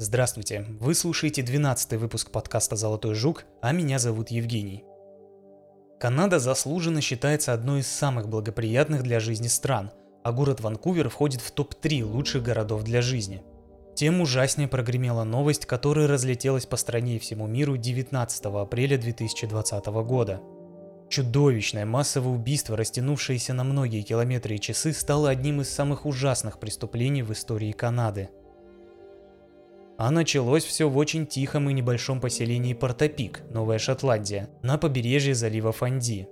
Здравствуйте, вы слушаете 12 выпуск подкаста «Золотой жук», а меня зовут Евгений. Канада заслуженно считается одной из самых благоприятных для жизни стран, а город Ванкувер входит в топ-3 лучших городов для жизни. Тем ужаснее прогремела новость, которая разлетелась по стране и всему миру 19 апреля 2020 года. Чудовищное массовое убийство, растянувшееся на многие километры и часы, стало одним из самых ужасных преступлений в истории Канады – а началось все в очень тихом и небольшом поселении Портопик, Новая Шотландия, на побережье залива Фанди.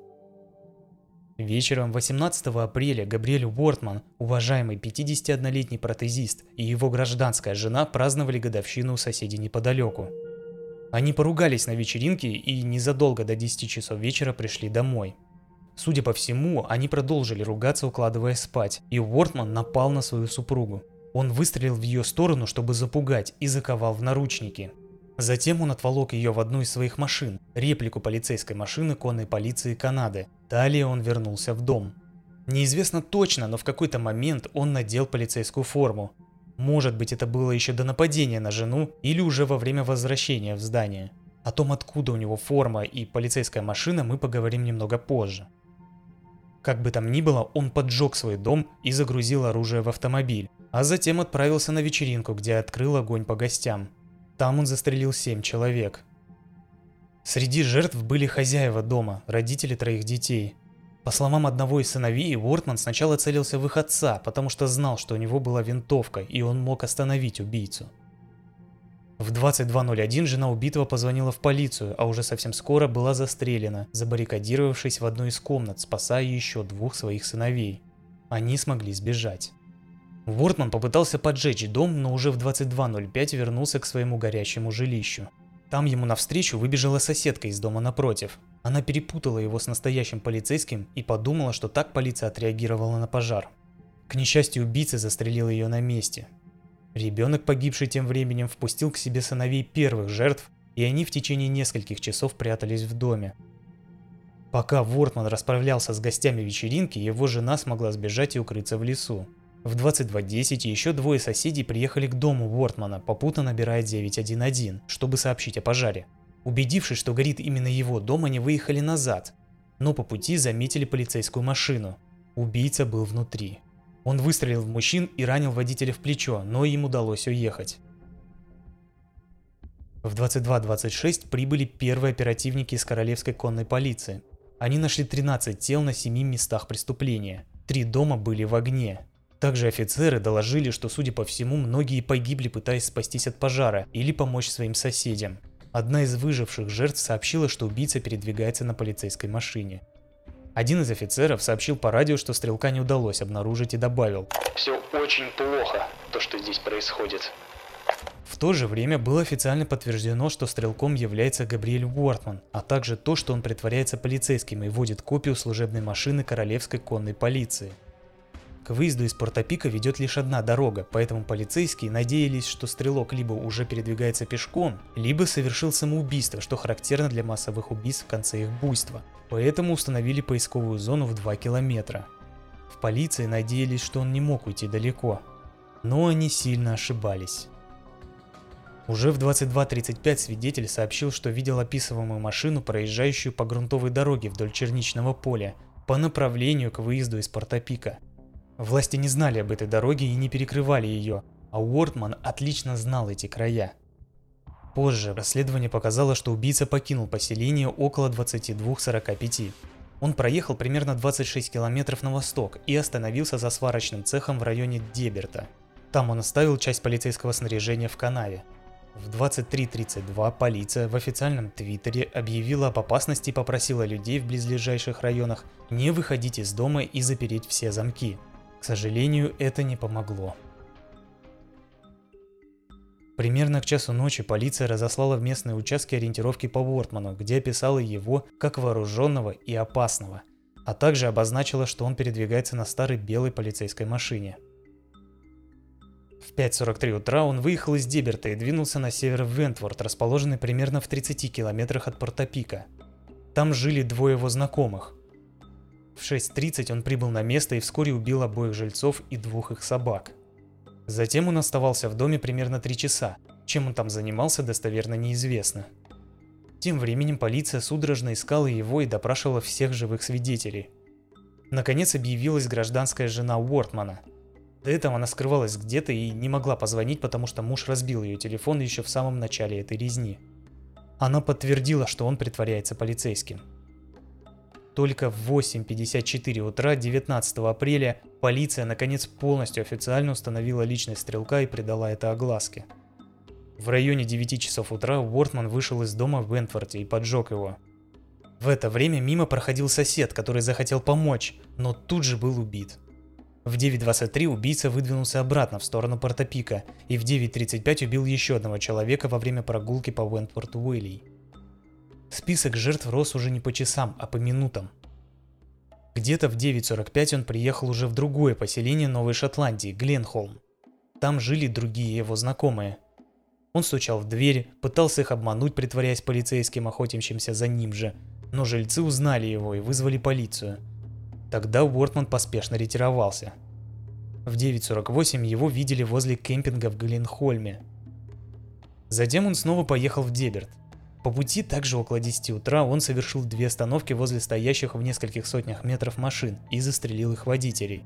Вечером 18 апреля Габриэль Уортман, уважаемый 51-летний протезист, и его гражданская жена праздновали годовщину у соседей неподалеку. Они поругались на вечеринке и незадолго до 10 часов вечера пришли домой. Судя по всему, они продолжили ругаться, укладывая спать, и Уортман напал на свою супругу. Он выстрелил в ее сторону, чтобы запугать, и заковал в наручники. Затем он отволок ее в одну из своих машин, реплику полицейской машины конной полиции Канады. Далее он вернулся в дом. Неизвестно точно, но в какой-то момент он надел полицейскую форму. Может быть это было еще до нападения на жену или уже во время возвращения в здание. О том, откуда у него форма и полицейская машина, мы поговорим немного позже. Как бы там ни было, он поджег свой дом и загрузил оружие в автомобиль а затем отправился на вечеринку, где открыл огонь по гостям. Там он застрелил семь человек. Среди жертв были хозяева дома, родители троих детей. По словам одного из сыновей, Уортман сначала целился в их отца, потому что знал, что у него была винтовка, и он мог остановить убийцу. В 22.01 жена убитого позвонила в полицию, а уже совсем скоро была застрелена, забаррикадировавшись в одной из комнат, спасая еще двух своих сыновей. Они смогли сбежать. Вортман попытался поджечь дом, но уже в 22.05 вернулся к своему горящему жилищу. Там ему навстречу выбежала соседка из дома напротив. Она перепутала его с настоящим полицейским и подумала, что так полиция отреагировала на пожар. К несчастью, убийца застрелил ее на месте. Ребенок, погибший тем временем, впустил к себе сыновей первых жертв, и они в течение нескольких часов прятались в доме. Пока Вортман расправлялся с гостями вечеринки, его жена смогла сбежать и укрыться в лесу. В 22.10 еще двое соседей приехали к дому Уортмана, попутно набирая 911, чтобы сообщить о пожаре. Убедившись, что горит именно его дом, они выехали назад, но по пути заметили полицейскую машину. Убийца был внутри. Он выстрелил в мужчин и ранил водителя в плечо, но им удалось уехать. В 22.26 прибыли первые оперативники из королевской конной полиции. Они нашли 13 тел на 7 местах преступления. Три дома были в огне. Также офицеры доложили, что, судя по всему, многие погибли, пытаясь спастись от пожара или помочь своим соседям. Одна из выживших жертв сообщила, что убийца передвигается на полицейской машине. Один из офицеров сообщил по радио, что стрелка не удалось обнаружить и добавил «Все очень плохо, то, что здесь происходит». В то же время было официально подтверждено, что стрелком является Габриэль Уортман, а также то, что он притворяется полицейским и водит копию служебной машины Королевской конной полиции. К выезду из Портопика ведет лишь одна дорога, поэтому полицейские надеялись, что стрелок либо уже передвигается пешком, либо совершил самоубийство, что характерно для массовых убийств в конце их буйства. Поэтому установили поисковую зону в 2 километра. В полиции надеялись, что он не мог уйти далеко. Но они сильно ошибались. Уже в 22.35 свидетель сообщил, что видел описываемую машину, проезжающую по грунтовой дороге вдоль черничного поля, по направлению к выезду из Портопика. Власти не знали об этой дороге и не перекрывали ее, а Уортман отлично знал эти края. Позже расследование показало, что убийца покинул поселение около 22.45. Он проехал примерно 26 километров на восток и остановился за сварочным цехом в районе Деберта. Там он оставил часть полицейского снаряжения в канаве. В 23.32 полиция в официальном твиттере объявила об опасности и попросила людей в близлежащих районах не выходить из дома и запереть все замки. Сожалению, это не помогло. Примерно к часу ночи полиция разослала в местные участки ориентировки по Вортману, где описала его как вооруженного и опасного, а также обозначила, что он передвигается на старой белой полицейской машине. В 5.43 утра он выехал из Деберта и двинулся на север в Вентворд, расположенный примерно в 30 километрах от Портопика. Там жили двое его знакомых, в 6.30 он прибыл на место и вскоре убил обоих жильцов и двух их собак. Затем он оставался в доме примерно 3 часа, Чем он там занимался, достоверно неизвестно. Тем временем полиция судорожно искала его и допрашивала всех живых свидетелей. Наконец объявилась гражданская жена Уортмана. До этого она скрывалась где-то и не могла позвонить, потому что муж разбил ее телефон еще в самом начале этой резни. Она подтвердила, что он притворяется полицейским. Только в 8.54 утра 19 апреля полиция наконец полностью официально установила личность стрелка и придала это огласке. В районе 9 часов утра Уортман вышел из дома в Вентфорте и поджег его. В это время мимо проходил сосед, который захотел помочь, но тут же был убит. В 9.23 убийца выдвинулся обратно в сторону Портопика и в 9.35 убил еще одного человека во время прогулки по Вентфорту Уилли. Список жертв рос уже не по часам, а по минутам. Где-то в 9.45 он приехал уже в другое поселение Новой Шотландии, Гленхолм. Там жили другие его знакомые – он стучал в дверь, пытался их обмануть, притворяясь полицейским, охотящимся за ним же, но жильцы узнали его и вызвали полицию. Тогда Уортман поспешно ретировался. В 9.48 его видели возле кемпинга в Гленхольме. Затем он снова поехал в Деберт. По пути, также около 10 утра, он совершил две остановки возле стоящих в нескольких сотнях метров машин и застрелил их водителей.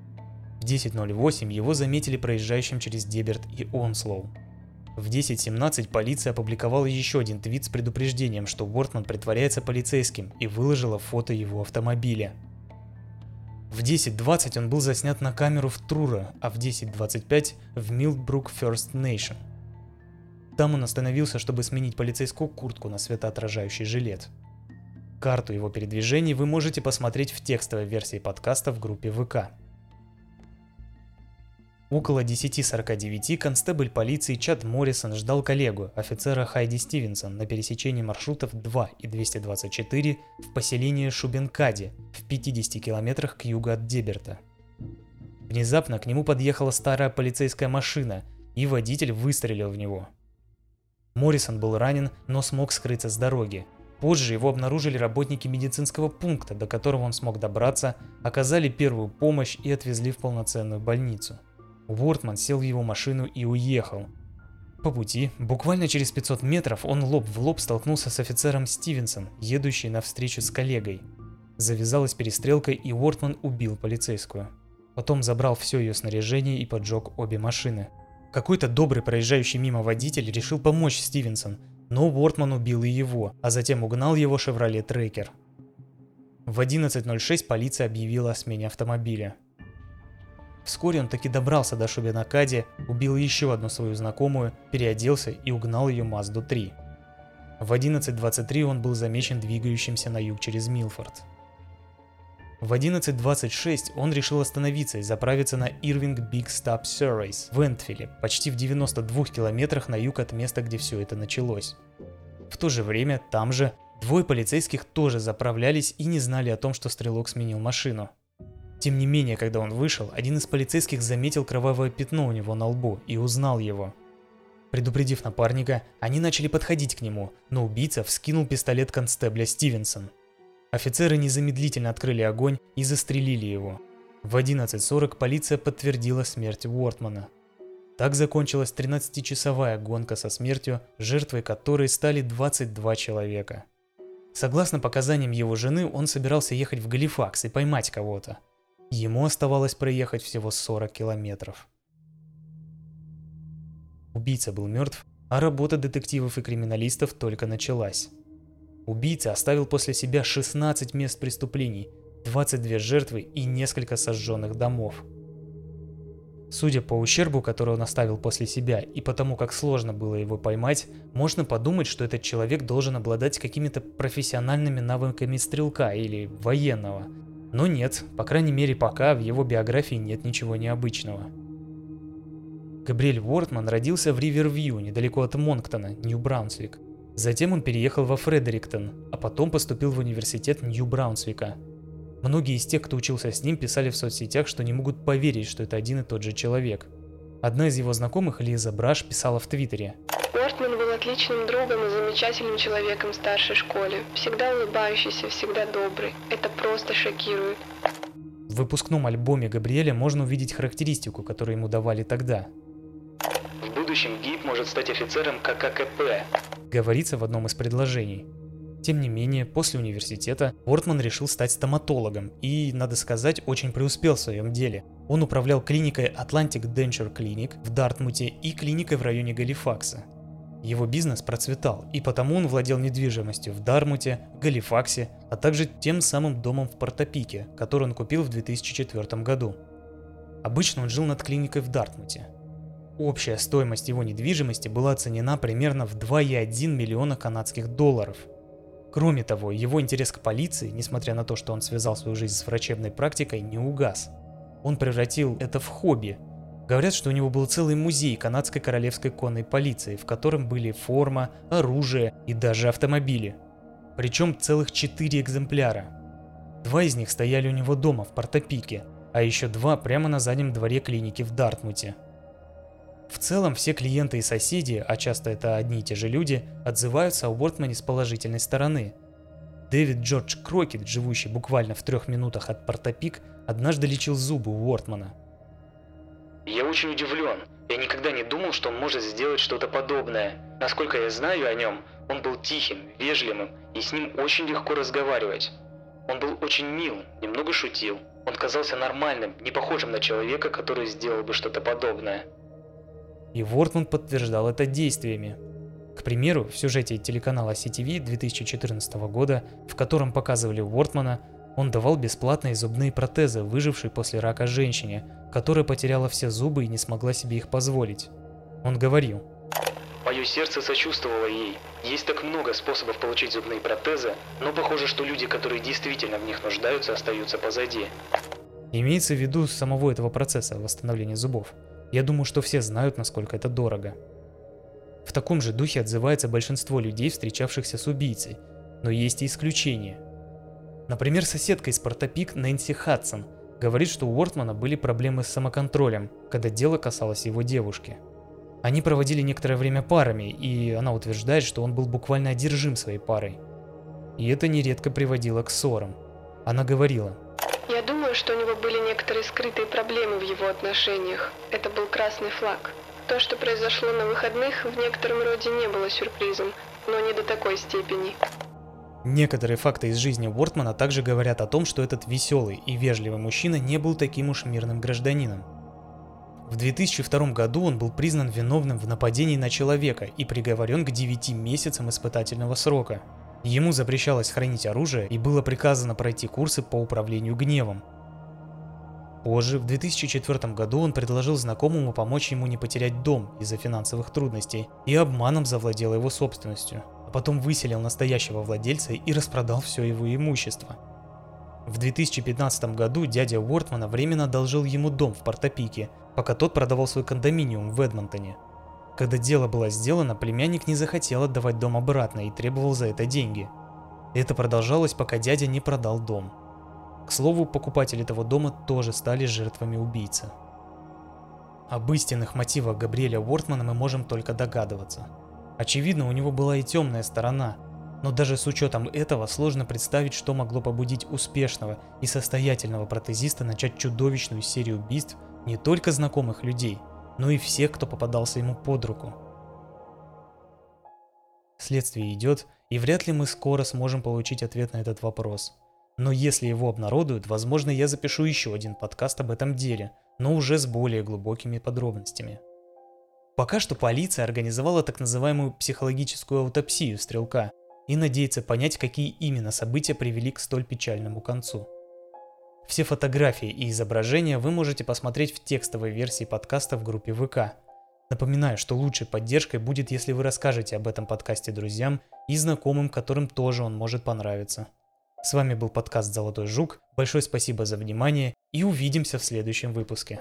В 10.08 его заметили проезжающим через Деберт и Онслоу. В 10.17 полиция опубликовала еще один твит с предупреждением, что Уортман притворяется полицейским и выложила фото его автомобиля. В 10.20 он был заснят на камеру в Трура, а в 10.25 в Милтбрук First Nation. Там он остановился, чтобы сменить полицейскую куртку на светоотражающий жилет. Карту его передвижений вы можете посмотреть в текстовой версии подкаста в группе ВК. Около 10.49 констебль полиции Чад Моррисон ждал коллегу, офицера Хайди Стивенсон, на пересечении маршрутов 2 и 224 в поселении Шубенкади в 50 километрах к югу от Деберта. Внезапно к нему подъехала старая полицейская машина, и водитель выстрелил в него. Моррисон был ранен, но смог скрыться с дороги. Позже его обнаружили работники медицинского пункта, до которого он смог добраться, оказали первую помощь и отвезли в полноценную больницу. Уортман сел в его машину и уехал. По пути, буквально через 500 метров, он лоб в лоб столкнулся с офицером Стивенсон, едущий навстречу с коллегой. Завязалась перестрелка, и Уортман убил полицейскую. Потом забрал все ее снаряжение и поджег обе машины. Какой-то добрый проезжающий мимо водитель решил помочь Стивенсон, но Уортман убил и его, а затем угнал его Chevrolet Tracker. В 11.06 полиция объявила о смене автомобиля. Вскоре он таки добрался до Шубинакади, убил еще одну свою знакомую, переоделся и угнал ее Мазду 3. В 11.23 он был замечен двигающимся на юг через Милфорд. В 11.26 он решил остановиться и заправиться на Ирвинг Биг Stop Surveys в Энтфиле, почти в 92 километрах на юг от места, где все это началось. В то же время там же двое полицейских тоже заправлялись и не знали о том, что стрелок сменил машину. Тем не менее, когда он вышел, один из полицейских заметил кровавое пятно у него на лбу и узнал его. Предупредив напарника, они начали подходить к нему, но убийца вскинул пистолет констебля Стивенсон. Офицеры незамедлительно открыли огонь и застрелили его. В 11.40 полиция подтвердила смерть Уортмана. Так закончилась 13-часовая гонка со смертью, жертвой которой стали 22 человека. Согласно показаниям его жены, он собирался ехать в Галифакс и поймать кого-то – Ему оставалось проехать всего 40 километров. Убийца был мертв, а работа детективов и криминалистов только началась. Убийца оставил после себя 16 мест преступлений, 22 жертвы и несколько сожженных домов. Судя по ущербу, который он оставил после себя, и потому как сложно было его поймать, можно подумать, что этот человек должен обладать какими-то профессиональными навыками стрелка или военного – но нет, по крайней мере пока в его биографии нет ничего необычного. Габриэль Уортман родился в Ривервью, недалеко от Монктона, Нью-Браунсвик. Затем он переехал во Фредериктон, а потом поступил в университет Нью-Браунсвика. Многие из тех, кто учился с ним, писали в соцсетях, что не могут поверить, что это один и тот же человек. Одна из его знакомых, Лиза Браш, писала в Твиттере – Уортман был отличным другом и замечательным человеком в старшей школе. Всегда улыбающийся, всегда добрый. Это просто шокирует. В выпускном альбоме Габриэля можно увидеть характеристику, которую ему давали тогда. будущем Гейб может стать офицером КККП. Говорится в одном из предложений. Тем не менее, после университета Ортман решил стать стоматологом и, надо сказать, очень преуспел в своем деле. Он управлял клиникой Atlantic Denture Clinic в Дартмуте и клиникой в районе Галифакса. Его бизнес процветал, и потому он владел недвижимостью в Дармуте, Галифаксе, а также тем самым домом в Портопике, который он купил в 2004 году. Обычно он жил над клиникой в Дартмуте. Общая стоимость его недвижимости была оценена примерно в 2,1 миллиона канадских долларов. Кроме того, его интерес к полиции, несмотря на то, что он связал свою жизнь с врачебной практикой, не угас. Он превратил это в хобби, Говорят, что у него был целый музей канадской королевской конной полиции, в котором были форма, оружие и даже автомобили. Причем целых четыре экземпляра. Два из них стояли у него дома в Портопике, а еще два прямо на заднем дворе клиники в Дартмуте. В целом все клиенты и соседи, а часто это одни и те же люди, отзываются о Уортмане с положительной стороны. Дэвид Джордж Крокет, живущий буквально в трех минутах от Портопик, однажды лечил зубы Уортмана – я очень удивлен. Я никогда не думал, что он может сделать что-то подобное. Насколько я знаю о нем, он был тихим, вежливым, и с ним очень легко разговаривать. Он был очень мил, немного шутил. Он казался нормальным, не похожим на человека, который сделал бы что-то подобное. И Вортман подтверждал это действиями. К примеру, в сюжете телеканала CTV 2014 года, в котором показывали Уортмана, он давал бесплатные зубные протезы выжившей после рака женщине, которая потеряла все зубы и не смогла себе их позволить. Он говорил. Мое сердце сочувствовало ей. Есть так много способов получить зубные протезы, но похоже, что люди, которые действительно в них нуждаются, остаются позади. Имеется в виду самого этого процесса восстановления зубов. Я думаю, что все знают, насколько это дорого. В таком же духе отзывается большинство людей, встречавшихся с убийцей. Но есть и исключения – Например, соседка из Портопик Нэнси Хадсон говорит, что у Уортмана были проблемы с самоконтролем, когда дело касалось его девушки. Они проводили некоторое время парами, и она утверждает, что он был буквально одержим своей парой. И это нередко приводило к ссорам. Она говорила, «Я думаю, что у него были некоторые скрытые проблемы в его отношениях. Это был красный флаг. То, что произошло на выходных, в некотором роде не было сюрпризом, но не до такой степени. Некоторые факты из жизни Уортмана также говорят о том, что этот веселый и вежливый мужчина не был таким уж мирным гражданином. В 2002 году он был признан виновным в нападении на человека и приговорен к 9 месяцам испытательного срока. Ему запрещалось хранить оружие и было приказано пройти курсы по управлению гневом. Позже, в 2004 году, он предложил знакомому помочь ему не потерять дом из-за финансовых трудностей и обманом завладел его собственностью а потом выселил настоящего владельца и распродал все его имущество. В 2015 году дядя Уортмана временно одолжил ему дом в Портопике, пока тот продавал свой кондоминиум в Эдмонтоне. Когда дело было сделано, племянник не захотел отдавать дом обратно и требовал за это деньги. Это продолжалось, пока дядя не продал дом. К слову, покупатели этого дома тоже стали жертвами убийцы. Об истинных мотивах Габриэля Уортмана мы можем только догадываться – Очевидно, у него была и темная сторона, но даже с учетом этого сложно представить, что могло побудить успешного и состоятельного протезиста начать чудовищную серию убийств не только знакомых людей, но и всех, кто попадался ему под руку. Следствие идет, и вряд ли мы скоро сможем получить ответ на этот вопрос. Но если его обнародуют, возможно, я запишу еще один подкаст об этом деле, но уже с более глубокими подробностями. Пока что полиция организовала так называемую психологическую аутопсию стрелка и надеется понять, какие именно события привели к столь печальному концу. Все фотографии и изображения вы можете посмотреть в текстовой версии подкаста в группе ВК. Напоминаю, что лучшей поддержкой будет, если вы расскажете об этом подкасте друзьям и знакомым, которым тоже он может понравиться. С вами был подкаст «Золотой жук». Большое спасибо за внимание и увидимся в следующем выпуске.